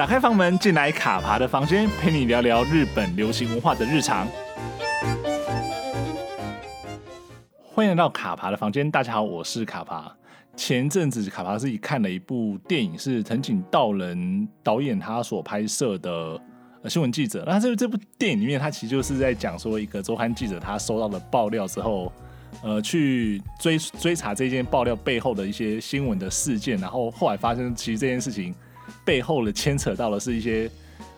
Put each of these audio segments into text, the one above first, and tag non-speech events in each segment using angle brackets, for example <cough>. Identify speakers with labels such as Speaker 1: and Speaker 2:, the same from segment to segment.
Speaker 1: 打开房门，进来卡爬的房间，陪你聊聊日本流行文化的日常。欢迎来到卡爬的房间，大家好，我是卡爬。前阵子卡爬自己看了一部电影，是藤井道人导演他所拍摄的新闻记者。那这这部电影里面，他其实就是在讲说一个周刊记者他收到了爆料之后。呃，去追追查这件爆料背后的一些新闻的事件，然后后来发生，其实这件事情背后的牵扯到的是一些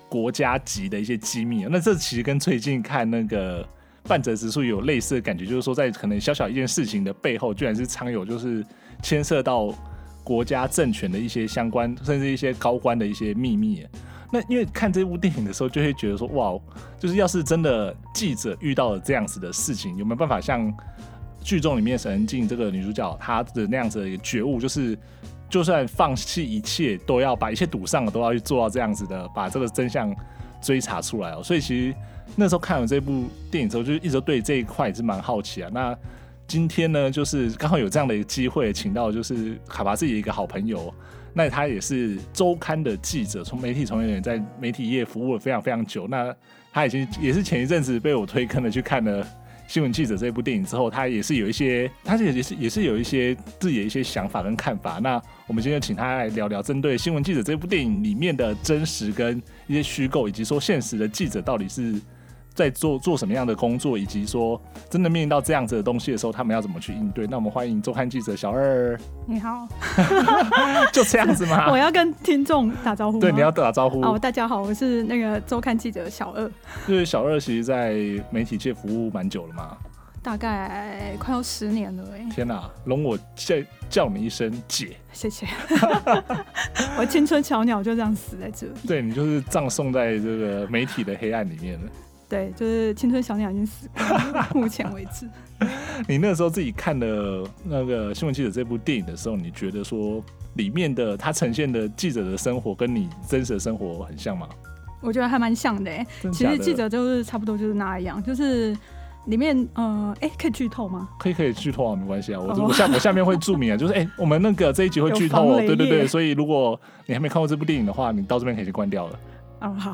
Speaker 1: 国家级的一些机密。那这其实跟最近看那个半泽直树有类似的感觉，就是说在可能小小一件事情的背后，居然是藏有就是牵涉到国家政权的一些相关，甚至一些高官的一些秘密。那因为看这部电影的时候，就会觉得说，哇，就是要是真的记者遇到了这样子的事情，有没有办法像？剧中里面沈恩静这个女主角，她的那样子的一个觉悟，就是就算放弃一切，都要把一切赌上了，都要去做到这样子的，把这个真相追查出来哦。所以其实那时候看完这部电影之后，就一直对这一块也是蛮好奇啊。那今天呢，就是刚好有这样的一个机会，请到就是卡巴自己的一个好朋友，那他也是周刊的记者，从媒体从业人员在媒体业服务了非常非常久。那他已经也是前一阵子被我推坑的去看了。新闻记者这部电影之后，他也是有一些，他也也是也是有一些自己的一些想法跟看法。那我们今天请他来聊聊，针对新闻记者这部电影里面的真实跟一些虚构，以及说现实的记者到底是。在做做什么样的工作，以及说真的面临到这样子的东西的时候，他们要怎么去应对？那我们欢迎周刊记者小二。
Speaker 2: 你好，<laughs>
Speaker 1: 就这样子吗？<laughs>
Speaker 2: 我要跟听众打招呼。
Speaker 1: 对，你要打招呼。
Speaker 2: 哦，大家好，我是那个周刊记者小二。
Speaker 1: 就是小二，其实，在媒体界服务蛮久了嘛。
Speaker 2: 大概快要十年了哎。
Speaker 1: 天哪、啊，容我叫叫你一声姐。
Speaker 2: 谢谢。<laughs> 我青春小鸟就这样死在这里。
Speaker 1: 对，你就是葬送在这个媒体的黑暗里面了。
Speaker 2: 对，就是青春小鸟已经死了，<laughs> 目前为止。<laughs>
Speaker 1: 你那时候自己看了那个新闻记者这部电影的时候，你觉得说里面的它呈现的记者的生活跟你真实的生活很像吗？
Speaker 2: 我觉得还蛮像的哎，其实记者就是差不多就是那样，就是里面呃，哎，可以剧透吗？
Speaker 1: 可以可以剧透啊，没关系啊，我我下 <laughs> 我下面会注明啊，就是哎，我们那个这一集会剧透哦，对对对，所以如果你还没看过这部电影的话，你到这边可以去关掉了。
Speaker 2: 哦，好，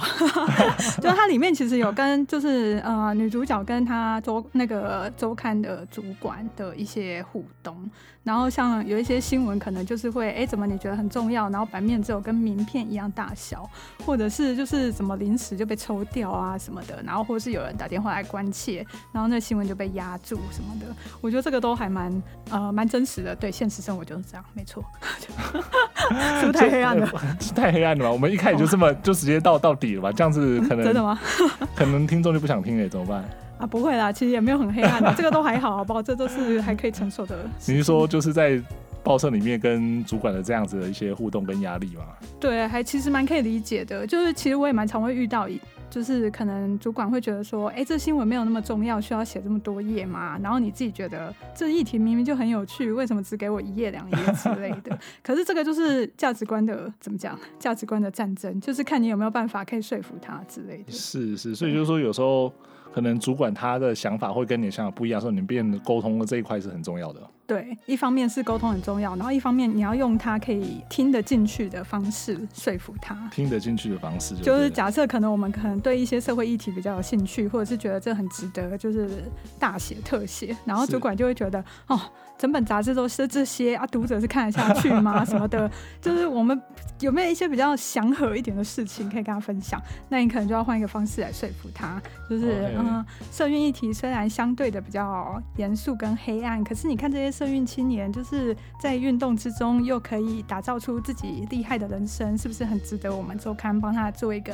Speaker 2: <laughs> 就它里面其实有跟就是呃女主角跟她周那个周刊的主管的一些互动，然后像有一些新闻可能就是会哎、欸、怎么你觉得很重要，然后版面只有跟名片一样大小，或者是就是什么临时就被抽掉啊什么的，然后或是有人打电话来关切，然后那新闻就被压住什么的，我觉得这个都还蛮呃蛮真实的，对现实生活就是这样，没错，<laughs> 是不是太黑暗了？
Speaker 1: 是太黑暗了吧？我们一开始就这么就直接到。到底了吧？这样子 <laughs> 可能、嗯、真的吗？<laughs> 可能听众就不想听了，怎么办？
Speaker 2: 啊，不会啦，其实也没有很黑暗的，<laughs> 这个都还好，好不好？这都是还可以承受的。
Speaker 1: 你是说就是在报社里面跟主管的这样子的一些互动跟压力吗？
Speaker 2: 对，还其实蛮可以理解的。就是其实我也蛮常会遇到一。就是可能主管会觉得说，哎、这新闻没有那么重要，需要写这么多页吗？然后你自己觉得这议题明明就很有趣，为什么只给我一页两页之类的？<laughs> 可是这个就是价值观的怎么讲？价值观的战争，就是看你有没有办法可以说服他之类的。
Speaker 1: 是是，所以就是说有时候可能主管他的想法会跟你想法不一样，所以你们变沟通的这一块是很重要的。
Speaker 2: 对，一方面是沟通很重要，然后一方面你要用他可以听得进去的方式说服他。
Speaker 1: 听得进去的方式就，
Speaker 2: 就是假设可能我们可能对一些社会议题比较有兴趣，或者是觉得这很值得，就是大写特写，然后主管就会觉得哦。整本杂志都是这些啊，读者是看得下去吗？什么的，<laughs> 就是我们有没有一些比较祥和一点的事情可以跟他分享？那你可能就要换一个方式来说服他，就是嗯，社运议题虽然相对的比较严肃跟黑暗，可是你看这些社运青年，就是在运动之中又可以打造出自己厉害的人生，是不是很值得我们周刊帮他做一个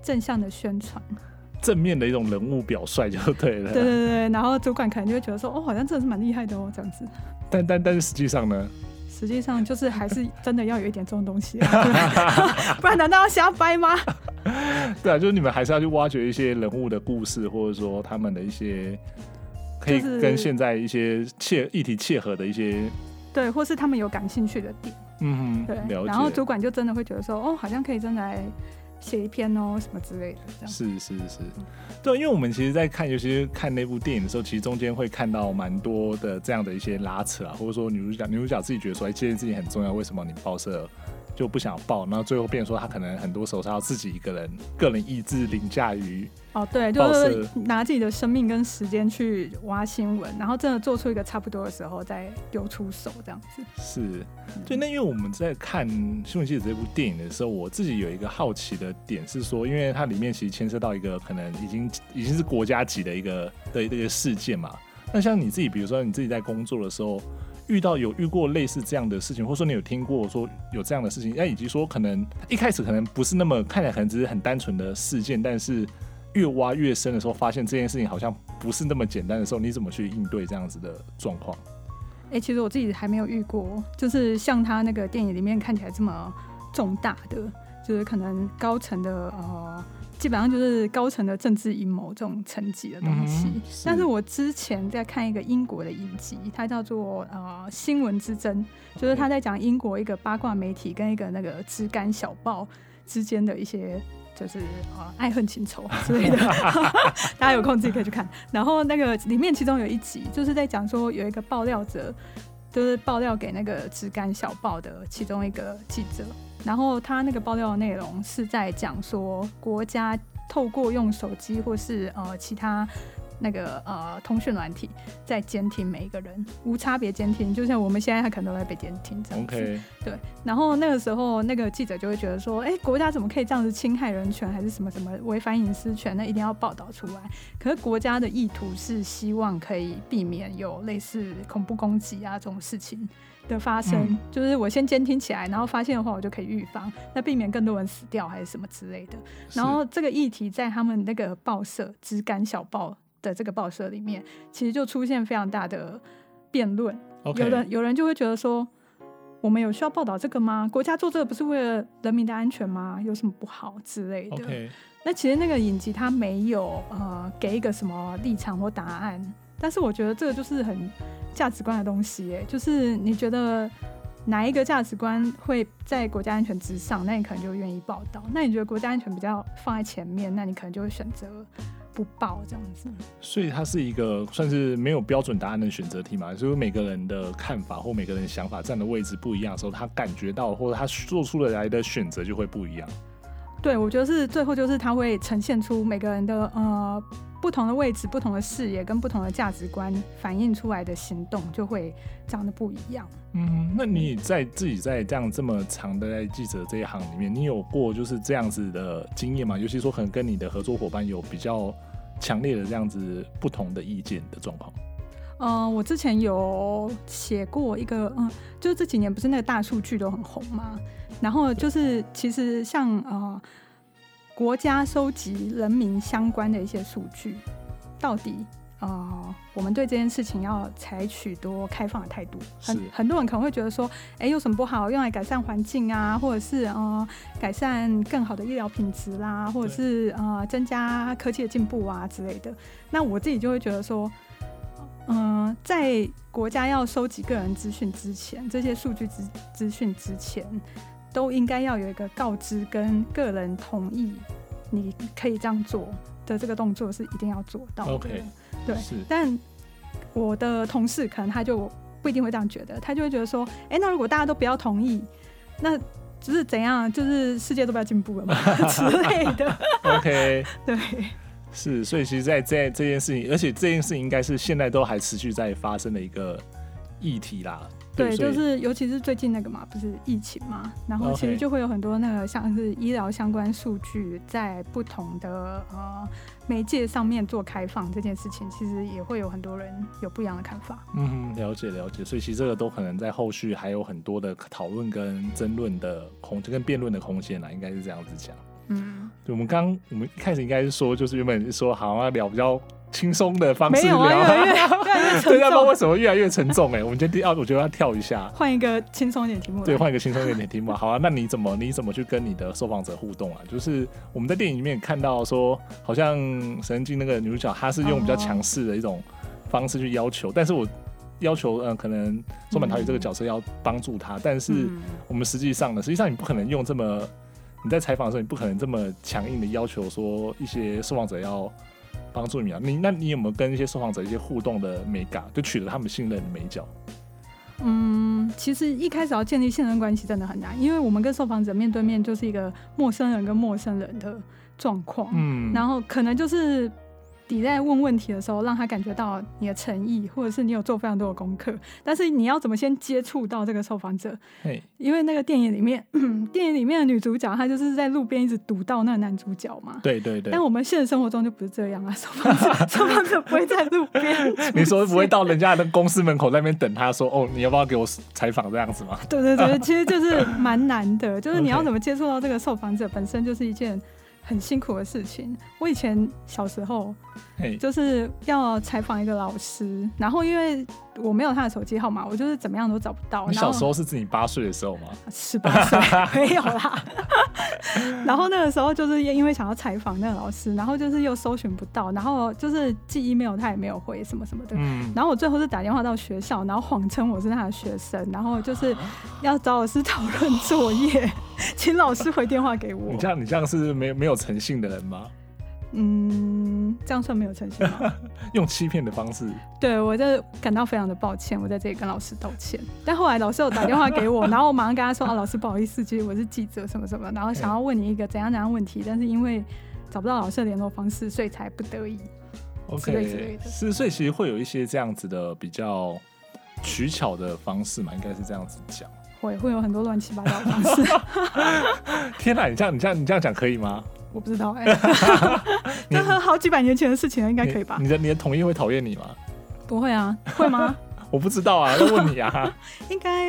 Speaker 2: 正向的宣传？
Speaker 1: 正面的一种人物表率就对了。
Speaker 2: 对对对，然后主管可能就会觉得说，哦，好像真的是蛮厉害的哦，这样子。
Speaker 1: 但但但是实际上呢？
Speaker 2: 实际上就是还是真的要有一点这种东西，<laughs> 不然难道要瞎掰吗？
Speaker 1: 对啊，就是你们还是要去挖掘一些人物的故事，或者说他们的一些可以跟现在一些切议题切合的一些，
Speaker 2: 对，或是他们有感兴趣的点。
Speaker 1: 嗯哼，
Speaker 2: 对。然后主管就真的会觉得说，哦，好像可以真的来。写一篇哦，什么之类的，这样
Speaker 1: 是是是，对，因为我们其实，在看，尤其是看那部电影的时候，其实中间会看到蛮多的这样的一些拉扯啊，或者说女主角女主角自己觉得说，哎，这件事情很重要，为什么你报社就不想报，然后最后变成说他可能很多时候他要自己一个人个人意志凌驾于
Speaker 2: 哦，对，就是拿自己的生命跟时间去挖新闻，然后真的做出一个差不多的时候再丢出手这样子。
Speaker 1: 是，对，那因为我们在看《新闻记者》这部电影的时候，我自己有一个好奇的点是说，因为它里面其实牵涉到一个可能已经已经是国家级的一个的一个事件嘛。那像你自己，比如说你自己在工作的时候。遇到有遇过类似这样的事情，或者说你有听过说有这样的事情，那以及说可能一开始可能不是那么看起来可能只是很单纯的事件，但是越挖越深的时候，发现这件事情好像不是那么简单的时候，你怎么去应对这样子的状况？
Speaker 2: 哎、欸，其实我自己还没有遇过，就是像他那个电影里面看起来这么重大的，就是可能高层的呃。基本上就是高层的政治阴谋这种层级的东西。嗯、是，但是我之前在看一个英国的影集，它叫做呃《新闻之争》，就是他在讲英国一个八卦媒体跟一个那个枝干小报之间的一些就是呃爱恨情仇之类的，<laughs> 大家有空自己可以去看。然后那个里面其中有一集就是在讲说有一个爆料者，就是爆料给那个质感小报的其中一个记者。然后他那个爆料的内容是在讲说，国家透过用手机或是呃其他那个呃通讯软体在监听每一个人，无差别监听，就像我们现在还可能都在被监听这样子。
Speaker 1: Okay.
Speaker 2: 对。然后那个时候那个记者就会觉得说，哎，国家怎么可以这样子侵害人权，还是什么什么违反隐私权？那一定要报道出来。可是国家的意图是希望可以避免有类似恐怖攻击啊这种事情的发生，嗯、就是我先监听起来，然后发现的话，我就可以预防，那避免更多人死掉还是什么之类的。然后这个议题在他们那个报社《枝竿小报》的这个报社里面，其实就出现非常大的辩论。有人有人就会觉得说，我们有需要报道这个吗？国家做这个不是为了人民的安全吗？有什么不好之类的？Okay. 那其实那个影集它没有呃给一个什么立场或答案，但是我觉得这个就是很。价值观的东西，哎，就是你觉得哪一个价值观会在国家安全之上，那你可能就愿意报道。那你觉得国家安全比较放在前面，那你可能就会选择不报这样子。
Speaker 1: 所以它是一个算是没有标准答案的选择题嘛？所以每个人的看法或每个人的想法站的位置不一样的时候，他感觉到或者他做出来的选择就会不一样。
Speaker 2: 对，我觉得是最后就是他会呈现出每个人的呃。不同的位置、不同的视野跟不同的价值观反映出来的行动就会长得不一样。
Speaker 1: 嗯，那你在自己在这样这么长的在记者这一行里面，你有过就是这样子的经验吗？尤其说可能跟你的合作伙伴有比较强烈的这样子不同的意见的状况。
Speaker 2: 嗯、我之前有写过一个，嗯，就是这几年不是那个大数据都很红吗？然后就是其实像呃。国家收集人民相关的一些数据，到底呃，我们对这件事情要采取多开放的态度？很很多人可能会觉得说，哎、欸，有什么不好？用来改善环境啊，或者是呃，改善更好的医疗品质啦，或者是呃，增加科技的进步啊之类的。那我自己就会觉得说，嗯、呃，在国家要收集个人资讯之前，这些数据资资讯之前。都应该要有一个告知跟个人同意，你可以这样做的这个动作是一定要做到的。
Speaker 1: Okay,
Speaker 2: 对，但我的同事可能他就不一定会这样觉得，他就会觉得说，哎、欸，那如果大家都不要同意，那就是怎样？就是世界都不要进步了嘛 <laughs> 之类的。
Speaker 1: OK，
Speaker 2: 对，
Speaker 1: 是，所以其实，在在这件事情，而且这件事情应该是现在都还持续在发生的一个议题啦。
Speaker 2: 对，就是尤其是最近那个嘛，不是疫情嘛，然后其实就会有很多那个像是医疗相关数据在不同的呃媒介上面做开放这件事情，其实也会有很多人有不一样的看法。
Speaker 1: 嗯，了解了解，所以其实这个都可能在后续还有很多的讨论跟争论的空间跟辩论的空间啦，应该是这样子讲。嗯，对，我们刚我们一开始应该是说，就是原本是说好像要聊比较。轻松的方式聊。<laughs>
Speaker 2: 对，
Speaker 1: 不知道为什么越来越沉重？哎，我们今天要，我觉得要跳一下，
Speaker 2: 换一个轻松一点题目。
Speaker 1: 对，换一个轻松一点的题目。好啊，那你怎么你怎么去跟你的受访者互动啊？就是我们在电影里面看到说，好像神经那个女主角，她是用比较强势的一种方式去要求，哦、但是我要求，嗯、呃，可能松坂桃李这个角色要帮助他，嗯、但是我们实际上呢，实际上你不可能用这么你在采访的时候，你不可能这么强硬的要求说一些受访者要。帮助你啊，你那你有没有跟一些受访者一些互动的美感，就取得他们信任的美角？
Speaker 2: 嗯，其实一开始要建立信任关系真的很难，因为我们跟受访者面对面就是一个陌生人跟陌生人的状况，嗯，然后可能就是。你在问问题的时候，让他感觉到你的诚意，或者是你有做非常多的功课。但是你要怎么先接触到这个受访者？嘿因为那个电影里面，<coughs> 电影里面的女主角她就是在路边一直堵到那个男主角嘛。对对对。但我们现实生活中就不是这样啊，<laughs> 受访者 <laughs> 受访者不会在路边。
Speaker 1: 你说不会到人家的公司门口那边等他说哦，你要不要给我采访这样子吗？
Speaker 2: 对对对，其实就是蛮难的，就是你要 <laughs> 怎么接触到这个受访者本身就是一件。很辛苦的事情。我以前小时候，就是要采访一个老师，然后因为我没有他的手机号码，我就是怎么样都找不到。
Speaker 1: 你小时候是自己八岁的时候吗？
Speaker 2: 十八岁没有啦。<laughs> 然后那个时候就是因为想要采访那个老师，然后就是又搜寻不到，然后就是寄 email 他也没有回什么什么的。嗯。然后我最后是打电话到学校，然后谎称我是他的学生，然后就是要找老师讨论作业，<laughs> 请老师回电话给我。
Speaker 1: 你这样，你这样是没有没有诚信的人吗？
Speaker 2: 嗯，这样算没有诚信吗？<laughs>
Speaker 1: 用欺骗的方式。
Speaker 2: 对，我就感到非常的抱歉，我在这里跟老师道歉。但后来老师有打电话给我，<laughs> 然后我马上跟他说：“啊，老师不好意思，其实我是记者，什么什么，然后想要问你一个怎样怎样问题，但是因为找不到老师的联络方式，所以才不得已。”
Speaker 1: OK，之类之类的。是，所以其实会有一些这样子的比较取巧的方式嘛，应该是这样子讲。
Speaker 2: 会会有很多乱七八糟的方式。<laughs>
Speaker 1: 天哪，你这样你这样你这样讲可以吗？
Speaker 2: 我不知道哎、欸，那和好几百年前的事情了，应该可以吧？
Speaker 1: 你的你的统一会讨厌你吗？
Speaker 2: 不会啊，会吗？<laughs>
Speaker 1: 我不知道啊，要问你啊。<laughs>
Speaker 2: 应该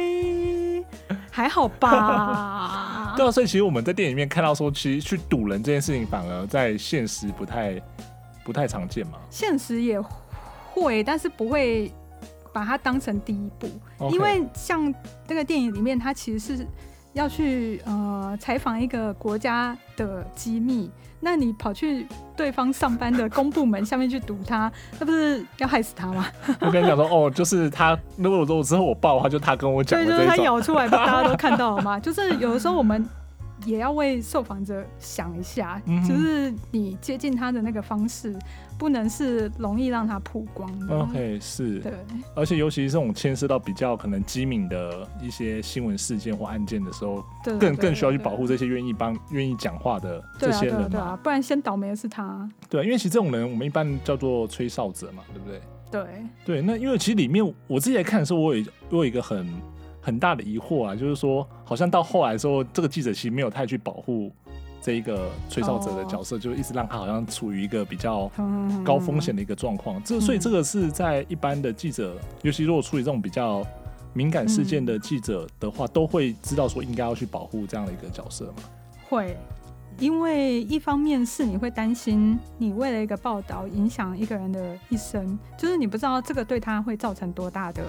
Speaker 2: 还好吧？<laughs>
Speaker 1: 对啊，所以其实我们在电影里面看到说，其实去堵人这件事情，反而在现实不太不太常见嘛。
Speaker 2: 现实也会，但是不会把它当成第一步.因为像那个电影里面，它其实是。要去呃采访一个国家的机密，那你跑去对方上班的公部门下面去堵他，<laughs> 那不是要害死他吗？<laughs>
Speaker 1: 我跟你讲说，哦，就是他，如果我之后我报的话，就他跟我讲，对，
Speaker 2: 就是他咬出来，不大家都看到了吗？<laughs> 就是有的时候我们。也要为受访者想一下，就是你接近他的那个方式，不能是容易让他曝光的。
Speaker 1: OK，是，
Speaker 2: 对，
Speaker 1: 而且尤其是这种牵涉到比较可能机敏的一些新闻事件或案件的时候，更更需要去保护这些愿意帮、愿意讲话的这些人嘛。对啊，对啊，对啊，
Speaker 2: 不然先倒霉的是他。
Speaker 1: 对，因为其实这种人我们一般叫做吹哨者嘛，对不对？
Speaker 2: 对
Speaker 1: 对，那因为其实里面我自己来看的时候，我有我有一个很。很大的疑惑啊，就是说，好像到后来的时候，这个记者其实没有太去保护这一个吹哨者的角色，oh. 就一直让他好像处于一个比较高风险的一个状况。这、嗯、所以这个是在一般的记者，尤其如果处理这种比较敏感事件的记者的话，嗯、都会知道说应该要去保护这样的一个角色嘛。
Speaker 2: 会，因为一方面是你会担心你为了一个报道影响一个人的一生，就是你不知道这个对他会造成多大的。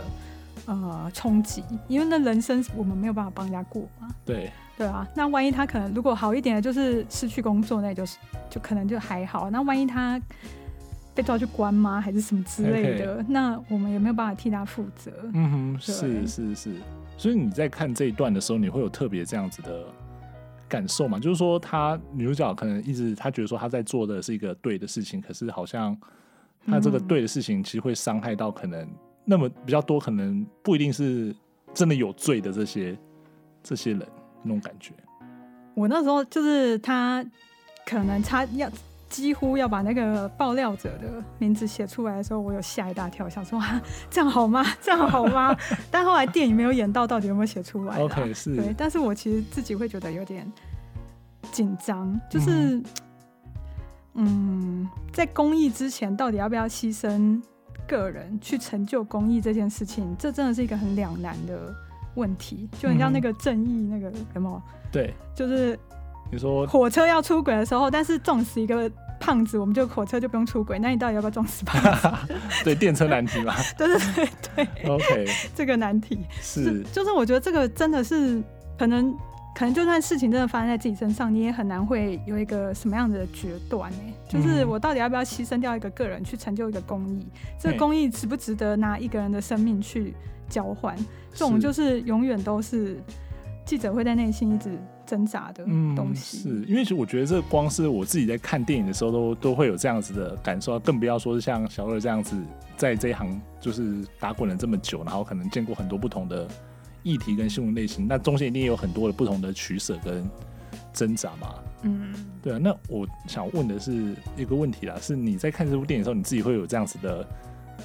Speaker 2: 呃，冲击，因为那人生我们没有办法帮人家过嘛。
Speaker 1: 对，
Speaker 2: 对啊。那万一他可能如果好一点的，就是失去工作，那也就是就可能就还好。那万一他被抓去关吗？还是什么之类的？Okay. 那我们也没有办法替他负责。
Speaker 1: 嗯哼，是是是。所以你在看这一段的时候，你会有特别这样子的感受吗？就是说，他女主角可能一直他觉得说他在做的是一个对的事情，可是好像他这个对的事情其实会伤害到可能。那么比较多，可能不一定是真的有罪的这些这些人那种感觉。
Speaker 2: 我那时候就是他可能他要几乎要把那个爆料者的名字写出来的时候，我有吓一大跳，想说啊，<laughs> 这样好吗？<laughs> 这样好吗？<laughs> 但后来电影没有演到，到底有没有写出来
Speaker 1: ？OK，是。
Speaker 2: 对，但是我其实自己会觉得有点紧张，就是嗯，嗯，在公益之前，到底要不要牺牲？个人去成就公益这件事情，这真的是一个很两难的问题。就很像那个正义那个什么，
Speaker 1: 对，
Speaker 2: 就是
Speaker 1: 你说
Speaker 2: 火车要出轨的时候，但是撞死一个胖子，我们就火车就不用出轨。那你到底要不要撞死胖子？<laughs>
Speaker 1: 对，电车难题嘛。
Speaker 2: 对对对对。
Speaker 1: OK，
Speaker 2: 这个难题
Speaker 1: 是
Speaker 2: 就，就是我觉得这个真的是可能。可能就算事情真的发生在自己身上，你也很难会有一个什么样的决断呢？就是我到底要不要牺牲掉一个个人去成就一个公益？这个公益值不值得拿一个人的生命去交换？这种就是永远都是记者会在内心一直挣扎的东西。
Speaker 1: 嗯、是因为其实我觉得这光是我自己在看电影的时候都都会有这样子的感受，更不要说是像小二这样子在这一行就是打滚了这么久，然后可能见过很多不同的议题跟新闻类型，那中间一定有很多的不同的取舍跟挣扎嘛。嗯，对啊。那我想问的是一个问题啦，是你在看这部电影的时候，你自己会有这样子的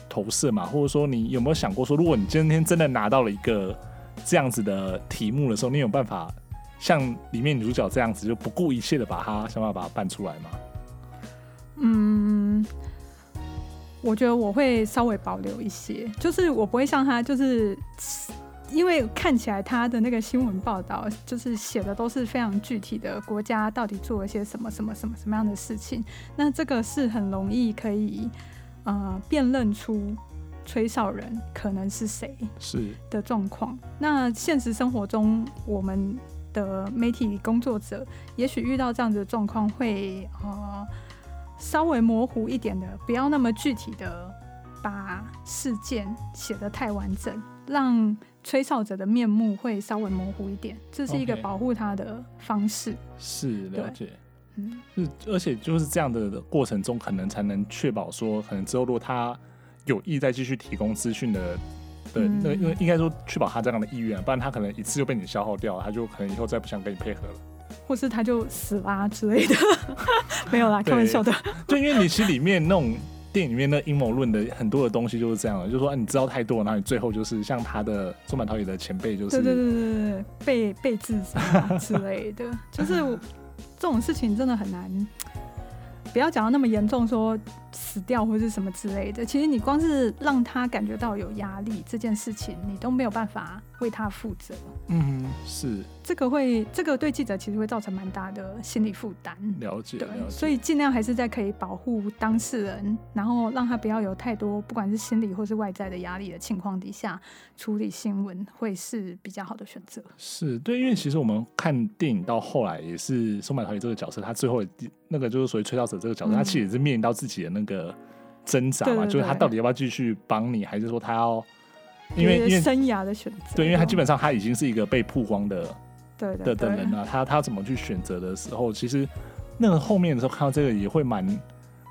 Speaker 1: 投射吗？或者说你有没有想过说，如果你今天真的拿到了一个这样子的题目的时候，你有办法像里面女主角这样子，就不顾一切的把它想办法把它办出来吗？
Speaker 2: 嗯，我觉得我会稍微保留一些，就是我不会像他，就是因为看起来他的那个新闻报道，就是写的都是非常具体的国家到底做了些什么什么什么什么样的事情，那这个是很容易可以呃辨认出。吹哨人可能是谁？是的状况。那现实生活中，我们的媒体工作者也许遇到这样子的状况，会呃稍微模糊一点的，不要那么具体的把事件写得太完整，让吹哨者的面目会稍微模糊一点，这是一个保护他的方式。Okay.
Speaker 1: 是了解，嗯，而且就是这样的过程中，可能才能确保说，可能之后如果他。有意再继续提供资讯的，对，那因为应该说确保他这样的意愿，不然他可能一次就被你消耗掉了，他就可能以后再不想跟你配合了，
Speaker 2: 或是他就死啦之类的，<laughs> 没有啦，开玩笑的。
Speaker 1: 就因为你其实里面那种电影里面那阴谋论的很多的东西就是这样的，就是说、啊、你知道太多，然后你最后就是像他的松坂桃李的前辈，就是
Speaker 2: 对对对对对，被被自杀之类的，<laughs> 就是这种事情真的很难。不要讲到那么严重，说死掉或是什么之类的。其实你光是让他感觉到有压力这件事情，你都没有办法为他负责。
Speaker 1: 嗯，是。
Speaker 2: 这个会，这个对记者其实会造成蛮大的心理负担。
Speaker 1: 了解，
Speaker 2: 对，
Speaker 1: 了解。
Speaker 2: 所以尽量还是在可以保护当事人，然后让他不要有太多不管是心理或是外在的压力的情况底下处理新闻，会是比较好的选择。
Speaker 1: 是对，因为其实我们看电影到后来也是松坂桃李这个角色，他最后那个就是属于吹哨者这个角色，嗯、他其实也是面临到自己的那个挣扎嘛，对对对，就是他到底要不要继续帮你，还是说他要因为因为
Speaker 2: 生涯的选择？
Speaker 1: 对，因为他基本上他已经是一个被曝光的。
Speaker 2: 对
Speaker 1: 的的人啊，他他怎么去选择的时候，其实那个后面的时候看到这个也会蛮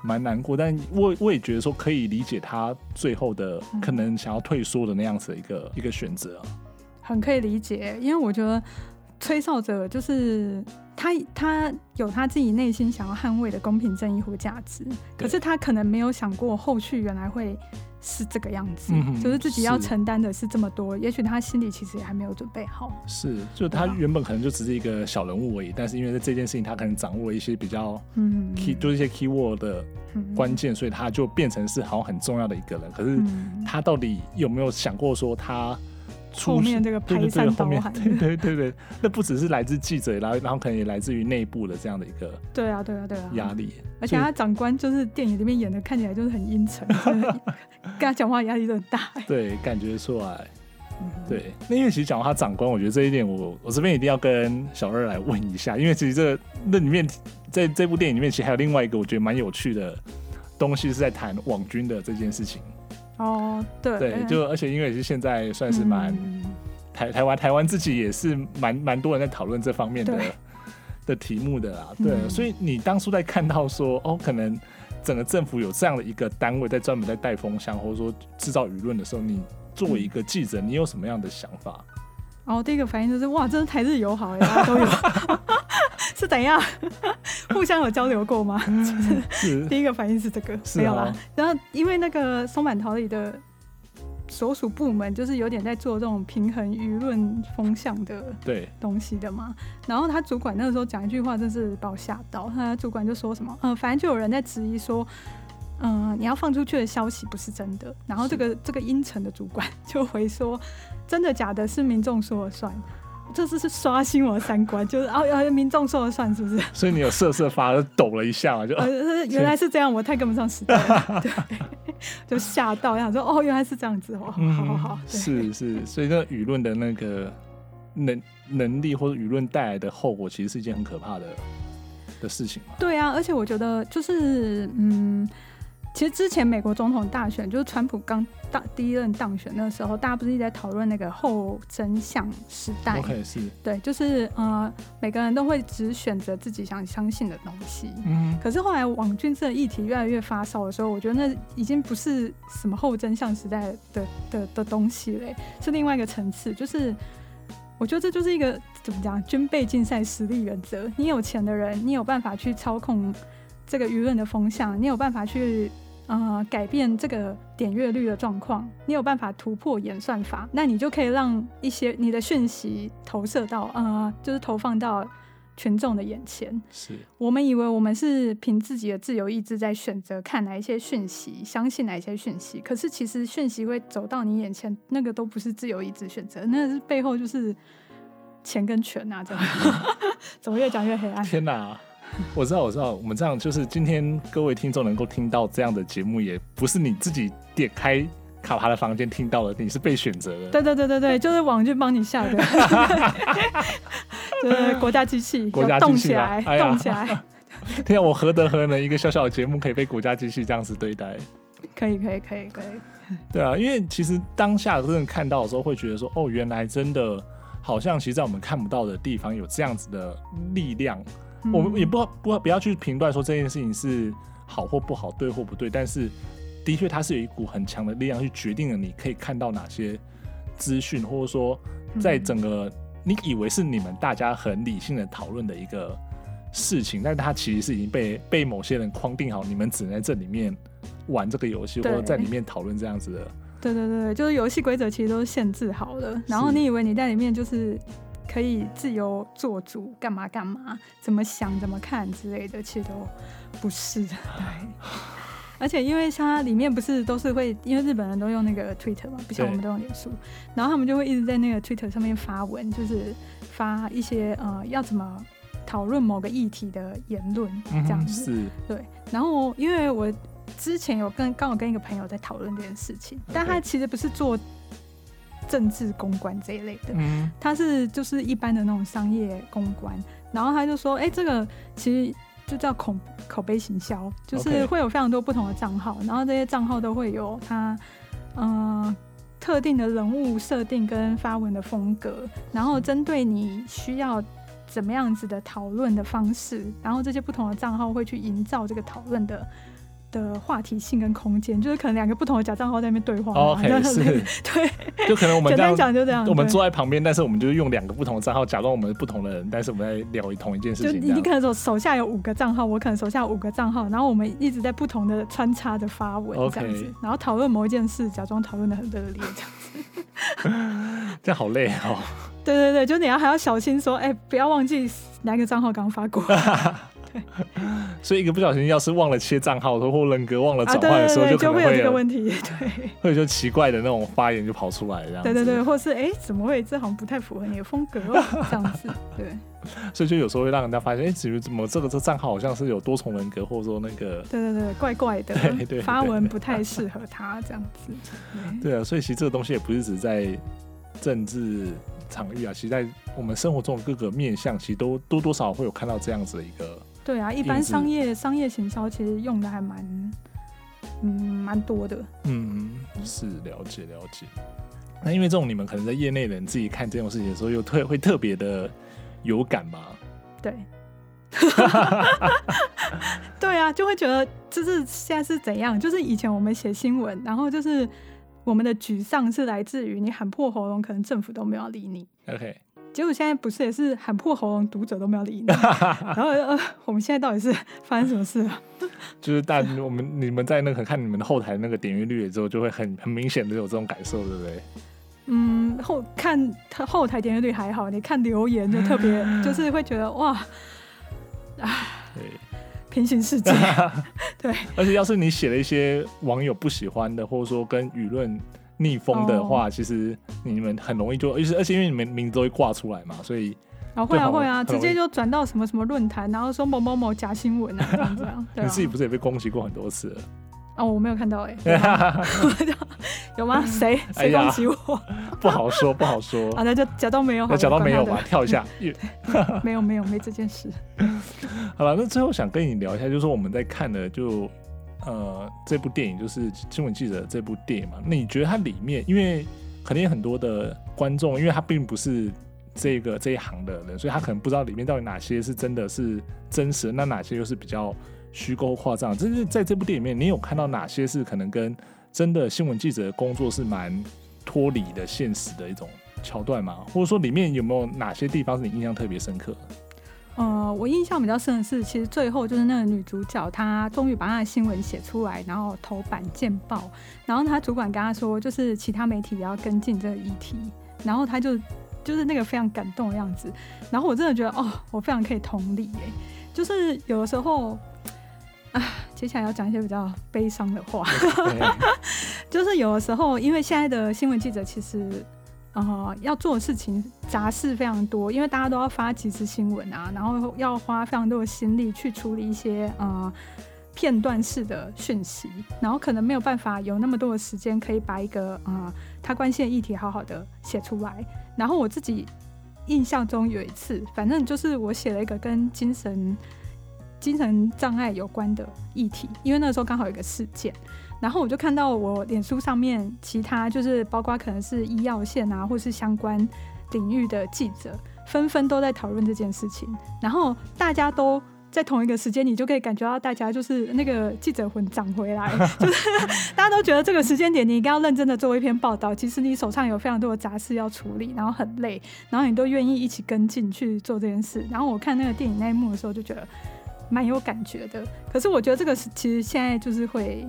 Speaker 1: 蛮难过，但我我也觉得说可以理解他最后的可能想要退缩的那样子的一个、嗯、一个选择啊，
Speaker 2: 很可以理解，因为我觉得吹哨者就是他他有他自己内心想要捍卫的公平正义或价值，可是他可能没有想过后续原来会。是这个样子，嗯，就是自己要承担的是这么多，也许他心里其实也还没有准备好。
Speaker 1: 是，就他原本可能就只是一个小人物而已，但是因为在这件事情他可能掌握了一些比较 key，嗯，就是一些 key word 的关键，嗯，所以他就变成是好像很重要的一个人。可是他到底有没有想过说他？
Speaker 2: 后面这个排山倒海，
Speaker 1: 对对对对，那不只是来自记者，然后然后可能也来自于内部的这样的一个
Speaker 2: 对啊对啊对啊
Speaker 1: 压力，
Speaker 2: 而且他长官就是电影里面演的，看起来就是很阴沉，<laughs> 跟他讲话压力都很大，
Speaker 1: 对，感觉出来，对。那因为其实讲到他长官，我觉得这一点我我这边一定要跟小二来问一下，因为其实这那里面在这部电影里面，其实还有另外一个我觉得蛮有趣的东西，是在谈网军的这件事情。
Speaker 2: 哦，对
Speaker 1: 对，就而且因为也是现在算是蛮、嗯、台台湾台湾自己也是蛮蛮多人在讨论这方面的 <laughs> 的题目的啦，对、嗯，所以你当初在看到说哦，可能整个政府有这样的一个单位在专门在带风向或者说制造舆论的时候，你作为一个记者，你有什么样的想法？
Speaker 2: 哦，第一个反应就是哇，真的台日友好呀，大家都有。<laughs> 是怎样？<laughs> 互相有交流过吗？<laughs> 是第一个反应是这个，没有啦。然后因为那个松坂桃李的所属部门就是有点在做这种平衡舆论风向的对东西的嘛。然后他主管那个时候讲一句话，真是把我吓到。他主管就说什么，嗯，反正就有人在质疑说，嗯，你要放出去的消息不是真的。然后这个这个阴沉的主管 <laughs> 就回说，真的假的，是民众说了算。这次是刷新我的三观，就是哦，要民众说了算，是不是？<laughs>
Speaker 1: 所以你有瑟瑟发抖了一下嘛？就、呃、
Speaker 2: 原来是这样，我太跟不上时代了，<laughs> 对，就吓到，想说哦，原来是这样子哦，好好好，
Speaker 1: 是是，所以那个舆论的那个能能力或者舆论带来的后果，其实是一件很可怕的的事情嘛。
Speaker 2: 对啊，而且我觉得就是嗯。其实之前美国总统大选，就是川普刚当第一任当选那时候，大家不是一直在讨论那个后真相时代
Speaker 1: ？OK，是
Speaker 2: 对，就是呃，每个人都会只选择自己想相信的东西。
Speaker 1: 嗯，
Speaker 2: 可是后来网军这个议题越来越发烧的时候，我觉得那已经不是什么后真相时代的的的东西嘞，是另外一个层次。就是我觉得这就是一个怎么讲，军备竞赛实力原则。你有钱的人，你有办法去操控这个舆论的风向，你有办法去。呃，改变这个点阅率的状况，你有办法突破演算法，那你就可以让一些你的讯息投射到呃，就是投放到群众的眼前。
Speaker 1: 是
Speaker 2: 我们以为我们是凭自己的自由意志在选择看哪一些讯息，相信哪一些讯息，可是其实讯息会走到你眼前，那个都不是自由意志选择，那个是背后就是钱跟权啊，这样。<laughs> 怎么越讲越黑暗？
Speaker 1: 天哪！<laughs> 我知道，我知道，我们这样就是今天各位听众能够听到这样的节目，也不是你自己点开卡帕的房间听到的，你是被选择的。
Speaker 2: 对对对对对，<laughs> 就是网剧帮你下的，<laughs> 就是国家机器，
Speaker 1: 国家机器啊，
Speaker 2: 动起来，哎、动起来。
Speaker 1: 天啊，我何德何能，一个小小的节目可以被国家机器这样子对待？
Speaker 2: 可以可以可以可以。
Speaker 1: 对啊，因为其实当下真的看到的时候，会觉得说，哦，原来真的好像其实在我们看不到的地方有这样子的力量。我们也不不不要去评断说这件事情是好或不好，对或不对，但是的确它是有一股很强的力量去决定了你可以看到哪些资讯，或者说在整个你以为是你们大家很理性的讨论的一个事情，但是它其实是已经被被某些人框定好，你们只能在这里面玩这个游戏，或者在里面讨论这样子的。
Speaker 2: 对对对，就是游戏规则其实都是限制好的，然后你以为你在里面就是。可以自由做主，干嘛干嘛，怎么想怎么看之类的，其实都不是的。<laughs> 对，<laughs> 而且因为像它里面不是都是会，因为日本人都用那个 Twitter 嘛，不像我们都用脸书，然后他们就会一直在那个 Twitter 上面发文，就是发一些呃要怎么讨论某个议题的言论这样子。
Speaker 1: 嗯、是。
Speaker 2: 对，然后因为我之前有跟刚好跟一个朋友在讨论这件事情，但他其实不是做。政治公关这一类的，嗯，他是就是一般的那种商业公关，然后他就说，哎、欸，这个其实就叫口口碑行销，就是会有非常多不同的账号，然后这些账号都会有他嗯、呃、特定的人物设定跟发文的风格，然后针对你需要怎么样子的讨论的方式，然后这些不同的账号会去营造这个讨论的。的话题性跟空间，就是可能两个不同的假账号在那边对话。
Speaker 1: OK，是，<laughs>
Speaker 2: 对，
Speaker 1: 就可能我们简单
Speaker 2: 讲就这样，
Speaker 1: 我们坐在旁边，但是我们就是用两个不同的账号，假装我们是不同的人，但是我们在聊同一件事情。
Speaker 2: 就你你可能手手下有五个账号，我可能手下有五个账号，然后我们一直在不同的穿插着发文这样子.然后讨论某一件事，假装讨论的很热烈这样子。<laughs>
Speaker 1: 这样好累哦。
Speaker 2: 对对对，就你要还要小心说，哎、欸，不要忘记哪个账号刚发过。<laughs>
Speaker 1: 所以一个不小心，要是忘了切账号，或人格忘了转换的时候，就会有，
Speaker 2: 啊、对对对，就会有这个问题。对，
Speaker 1: 会有就奇怪的那种发言就跑出来，这样。
Speaker 2: 对对对，或是哎、欸，怎么会？这好像不太符合你的风格哦，这样子。对。
Speaker 1: 所以就有时候会让人家发现，哎、欸，怎么怎么这个这账号好像是有多重人格，或者说那个。
Speaker 2: 对对对，怪怪的。
Speaker 1: 对 <laughs> 对，对。
Speaker 2: 发文不太适合他这样子
Speaker 1: 对。对啊，所以其实这个东西也不是只在政治场域啊，其实在我们生活中的各个面向，其实都多多少少会有看到这样子的一个。
Speaker 2: 对啊，一般商业商业行销其实用的还蛮，嗯，蛮多的。
Speaker 1: 嗯，是了解了解。那因为这种你们可能在业内的人自己看这种事情的时候，又特会特别的有感吧？
Speaker 2: 对。<laughs> 对啊，就会觉得就是现在是怎样？就是以前我们写新闻，然后就是我们的沮丧是来自于你喊破喉咙，可能政府都没有理你。
Speaker 1: OK。
Speaker 2: 结果现在不是也是喊破喉咙，读者都没有理你。<laughs> 然后呃，我们现在到底是发生什么事了？<laughs>
Speaker 1: 就是大我们你们在那个看你们的后台那个点阅率之后，就会很很明显的有这种感受，对不对？
Speaker 2: 嗯，后看后台点阅率还好，你看留言就特别，<laughs> 就是会觉得哇，啊，对，平行世界，对。
Speaker 1: 而且要是你写了一些网友不喜欢的，或者说跟舆论。逆风的话，oh. 其实你们很容易就，而且而且因为你们名字都会挂出来嘛，所以
Speaker 2: 啊会啊会啊，直接就转到什么什么论坛，然后说某某某假新闻啊这样子 <laughs> 啊。
Speaker 1: 你自己不是也被攻击过很多次了？
Speaker 2: 哦，我没有看到哎、欸，<laughs> <laughs> 有吗？谁谁攻击我、哎？
Speaker 1: 不好说，不好说。
Speaker 2: 啊，那就假到没有好，
Speaker 1: 那假到没有吧，跳一下。
Speaker 2: 没有没有没这件事。
Speaker 1: 好了，那最后想跟你聊一下，就是说我们在看的就。呃这部电影，就是新闻记者这部电影嘛？那你觉得它里面，因为肯定有很多的观众，因为他并不是这个这一行的人，所以他可能不知道里面到底哪些是真的是真实，那哪些又是比较虚构夸张？就是在这部电影里面，你有看到哪些是可能跟真的新闻记者的工作是蛮脱离的现实的一种桥段吗？或者说里面有没有哪些地方是你印象特别深刻？
Speaker 2: 呃，我印象比较深的是，其实最后就是那个女主角，她终于把她的新闻写出来，然后头版见报，然后她主管跟她说，就是其他媒体也要跟进这个议题，然后她就就是那个非常感动的样子，然后我真的觉得哦，我非常可以同理耶，就是有的时候啊，接下来要讲一些比较悲伤的话，<laughs> 就是有的时候，因为现在的新闻记者其实。呃，要做的事情杂事非常多，因为大家都要发即时新闻啊，然后要花非常多的心力去处理一些呃片段式的讯息，然后可能没有办法有那么多的时间可以把一个呃他关心的议题好好的写出来。然后我自己印象中有一次，反正就是我写了一个跟精神精神障碍有关的议题，因为那时候刚好有一个事件。然后我就看到我脸书上面其他就是包括可能是医药线啊，或是相关领域的记者，纷纷都在讨论这件事情。然后大家都在同一个时间，你就可以感觉到大家就是那个记者魂长回来，就 <laughs> 是大家都觉得这个时间点你应该要认真的做一篇报道。其实你手上有非常多的杂事要处理，然后很累，然后你都愿意一起跟进去做这件事。然后我看那个电影那一幕的时候，就觉得蛮有感觉的。可是我觉得这个是其实现在就是会。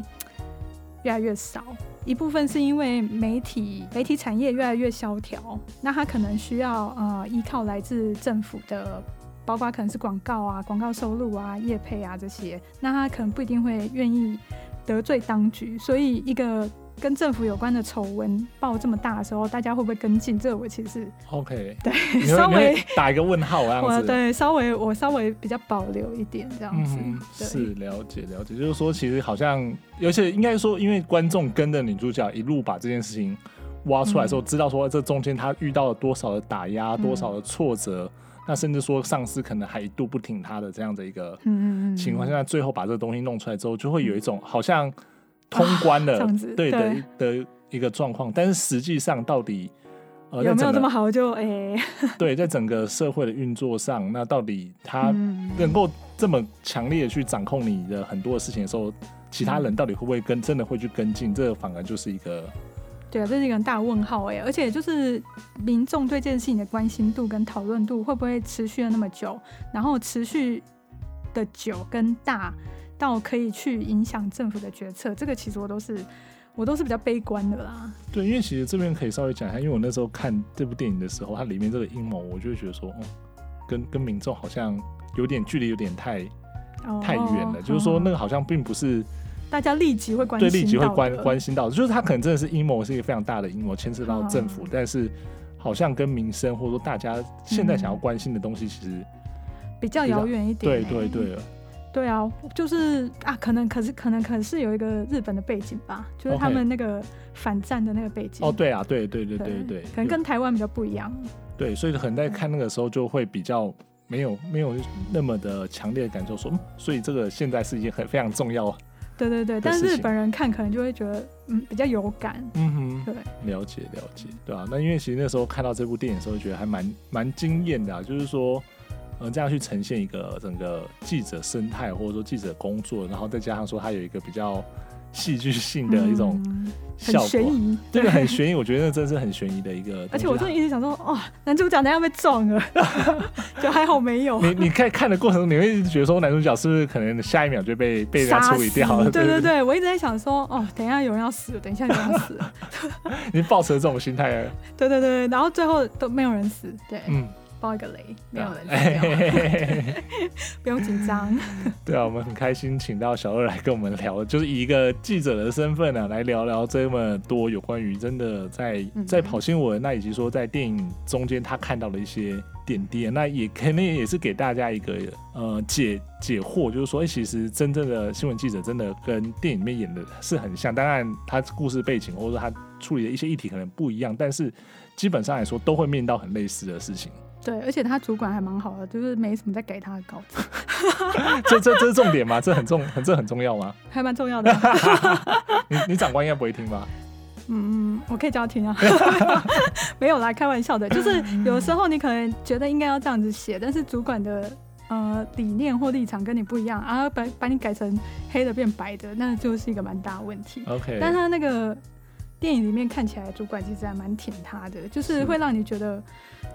Speaker 2: 越来越少，一部分是因为媒体媒体产业越来越萧条，那他可能需要呃依靠来自政府的，包括可能是广告啊、广告收入啊、业配啊这些，那他可能不一定会愿意得罪当局，所以一个。跟政府有关的丑闻爆这么大的时候，大家会不会跟进？这我其实
Speaker 1: OK，
Speaker 2: 对，<laughs> 稍微
Speaker 1: 打一个问号这样子。
Speaker 2: 对，稍微我稍微比较保留一点这样子。
Speaker 1: 嗯、是了解了解，就是说其实好像，而且应该说，因为观众跟着女主角一路把这件事情挖出来之后，嗯、知道说这中间她遇到了多少的打压，多少的挫折，嗯、那甚至说上司可能还一度不挺他的这样的一个情况下，嗯、最后把这个东西弄出来之后，就会有一种好像。<laughs> 通关了，<laughs> 啊、对的对的一个状况，但是实际上到底呃
Speaker 2: 有没有这么好就？就、欸、哎，<laughs>
Speaker 1: 对，在整个社会的运作上，那到底他能够这么强烈的去掌控你的很多的事情的时候，其他人到底会不会跟真的会去跟进？这个反而就是一个
Speaker 2: 对啊，这是一个很大问号哎，而且就是民众对这件事情的关心度跟讨论度会不会持续了那么久？然后持续的久跟大。到可以去影响政府的决策，这个其实我都是我都是比较悲观的啦。
Speaker 1: 对，因为其实这边可以稍微讲一下，因为我那时候看这部电影的时候，它里面这个阴谋，我就会觉得说，哦、嗯，跟跟民众好像有点距离，有点太、哦、太远了。就是说，那个好像并不是
Speaker 2: 大家立即会关心
Speaker 1: 对立即会关关心到，就是他可能真的是阴谋，是一个非常大的阴谋，牵涉到政府，哦、但是好像跟民生或者说大家现在想要关心的东西，其实
Speaker 2: 比较遥远一点。
Speaker 1: 对对对。
Speaker 2: 对啊，就是啊，可能可是可能可是有一个日本的背景吧，就是他们那个反战的那个背景。
Speaker 1: 哦，对啊，对对对对对，
Speaker 2: 可能跟台湾比较不一样。
Speaker 1: 对，所以可能在看那个时候就会比较没有没有那么的强烈的感受说，说所以这个现在是一件很非常重要。
Speaker 2: 对对对，但是日本人看可能就会觉得嗯比较有感。
Speaker 1: 嗯哼，
Speaker 2: 对，
Speaker 1: 了解了解，对啊，那因为其实那时候看到这部电影的时候，觉得还蛮蛮惊艳的啊，就是说。呃，这样去呈现一个整个记者生态，或者说记者工作，然后再加上说他有一个比较戏剧性的一种效果，嗯、对，很 <laughs> 悬疑。我觉得那真是很悬疑的一个。
Speaker 2: 而且我真的一直想说，哇，男主角等下被撞了，<laughs> 就还好没有。
Speaker 1: 你你看看的过程中，你会一直觉得说男主角是不是可能下一秒就被被人家处理掉了？
Speaker 2: 对对对，我一直在想说，哦，等一下有人要死，等一下有人要死了。<laughs>
Speaker 1: 你抱持这种心态？
Speaker 2: 对对对，然后最后都没有人死，对，嗯。爆一个雷，没有人，<laughs> 不用紧张。<laughs>
Speaker 1: 对啊，我们很开心，请到小二来跟我们聊，就是以一个记者的身份呢、啊，来聊聊这么多有关于真的在在跑新闻，那以及说在电影中间他看到的一些点滴，那也肯定也是给大家一个呃解解惑，就是说，哎、欸，其实真正的新闻记者真的跟电影里面演的是很像，当然他故事背景或者说他处理的一些议题可能不一样，但是基本上来说都会面临到很类似的事情。
Speaker 2: 对，而且他主管还蛮好的，就是没什么在给他的稿子。<laughs>
Speaker 1: 这这这是重点吗？这很重，很这很重要吗？<laughs>
Speaker 2: 还蛮重要的。<laughs>
Speaker 1: 你你长官应该不会听吧？
Speaker 2: 嗯，我可以叫他听啊。没有啦，开玩笑的。就是有时候你可能觉得应该要这样子写，但是主管的呃理念或立场跟你不一样啊，把把你改成黑的变白的，那就是一个蛮大的问题。
Speaker 1: OK，
Speaker 2: 但他那个电影里面看起来主管其实还蛮挺他的，就是会让你觉得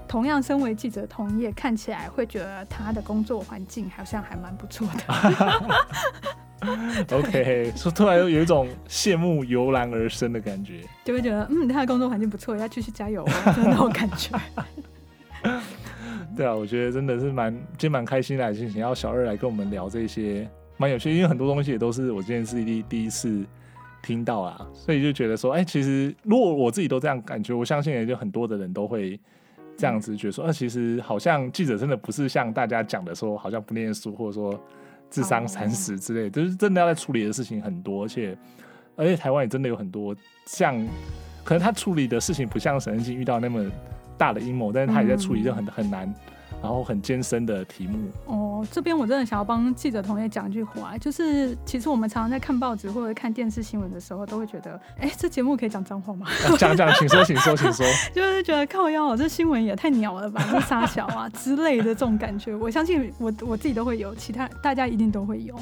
Speaker 2: 同样身为记者同业，看起来会觉得他的工作环境好像还蛮不错的。<laughs> <laughs>
Speaker 1: OK，说突然有一种羡慕油然而生的感觉，
Speaker 2: 就会觉得嗯，他的工作环境不错，要继续加油，就那种感觉。<laughs>
Speaker 1: 对啊，我觉得真的是蛮今天蛮开心的，心情要小二来跟我们聊这些蛮有趣，因为很多东西也都是我今天是第第一次听到啊，所以就觉得说，哎、欸，其实如果我自己都这样感觉，我相信也就很多的人都会这样子觉得说，啊，其实好像记者真的不是像大家讲的说，好像不念书或者说。智商三十之类，就是真的要在处理的事情很多，而且而且台湾也真的有很多像，可能他处理的事情不像沈恩静遇到那么大的阴谋，但是他也在处理就很很难。然后很艰深的题目
Speaker 2: 哦，这边我真的想要帮记者同业讲一句话，就是其实我们常常在看报纸或者看电视新闻的时候，都会觉得，哎，这节目可以讲脏话吗？<laughs>
Speaker 1: 讲讲，请说，请说，请说。<laughs>
Speaker 2: 就是觉得靠腰，这新闻也太鸟了吧，这杀小啊之类的这种感觉，我相信我我自己都会有，其他大家一定都会有。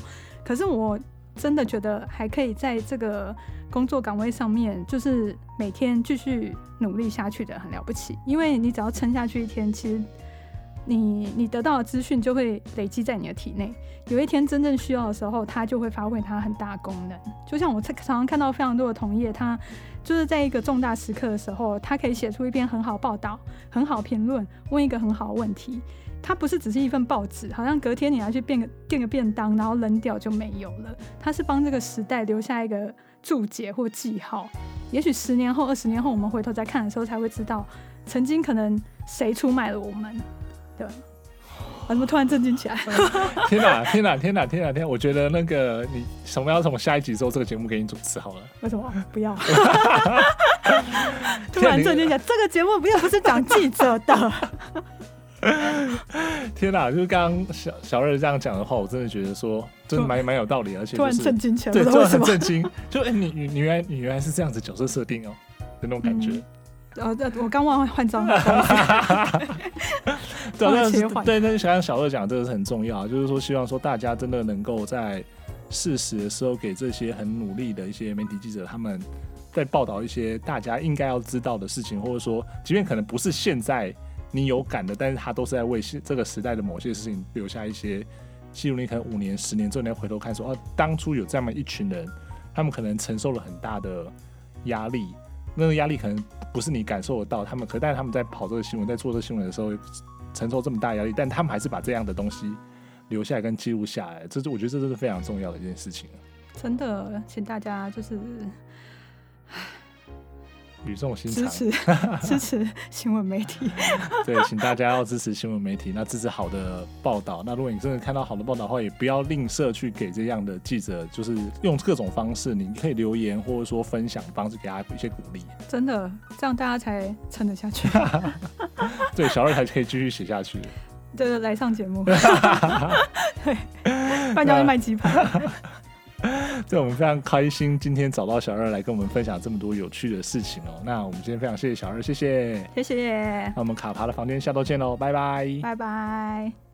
Speaker 2: 可是我真的觉得还可以在这个工作岗位上面，就是每天继续努力下去的，很了不起。因为你只要撑下去一天，其实。你你得到的资讯就会累积在你的体内，有一天真正需要的时候，它就会发挥它很大功能。就像我常常看到非常多的同业，他就是在一个重大时刻的时候，他可以写出一篇很好报道、很好评论，问一个很好的问题。它不是只是一份报纸，好像隔天你要去变个垫个便当，然后扔掉就没有了。它是帮这个时代留下一个注解或记号。也许十年后、二十年后，我们回头再看的时候，才会知道曾经可能谁出卖了我们。对，我怎么突然震惊起来？<laughs>
Speaker 1: 天哪，天哪，天哪，天哪，天！我觉得那个你什么要从下一集之后这个节目给你主持好了？
Speaker 2: 为什么不要？突然震惊起来，这个节目不要不是讲记者的。
Speaker 1: 天哪！就是刚刚小小二这样讲的话，我真的觉得说，真的蛮蛮有道理，而且、
Speaker 2: 突然震惊起来，
Speaker 1: 对，突然很震惊。就哎、你你原来你原来是这样子角色设定哦，的那种感觉。
Speaker 2: 哦，对，我刚忘换装。
Speaker 1: 对，那对，那就像小乐讲，这个是很重要，就是说希望说大家真的能够在适时的时候，给这些很努力的一些媒体记者，他们在报道一些大家应该要知道的事情，或者说，即便可能不是现在你有感的，但是他都是在为这个时代的某些事情留下一些记录。你可能五年、十年之后，你要回头看说，哦，当初有这么一群人，他们可能承受了很大的压力。那个压力可能不是你感受得到，他们可但是他们在跑这个新闻，在做这个新闻的时候，承受这么大压力，但他们还是把这样的东西留下来跟记录下来，这是我觉得这是非常重要的一件事情。
Speaker 2: 真的，请大家就是。
Speaker 1: 语重心长，
Speaker 2: 支持 <laughs> 支持新闻媒体。<laughs>
Speaker 1: 对，请大家要支持新闻媒体，那支持好的报道。那如果你真的看到好的报道的话，也不要吝啬去给这样的记者，就是用各种方式，你可以留言或者说分享方式给他一些鼓励。
Speaker 2: 真的，这样大家才撑得下去。<laughs>
Speaker 1: 对，小二才可以继续写下去。
Speaker 2: 对对，来上节目。对，不然就会卖鸡排。<laughs>
Speaker 1: 对，我们非常开心，今天找到小二来跟我们分享这么多有趣的事情哦。那我们今天非常谢谢小二，谢谢，
Speaker 2: 谢谢。
Speaker 1: 那我们卡爬的房间下周见喽，拜拜，
Speaker 2: 拜拜。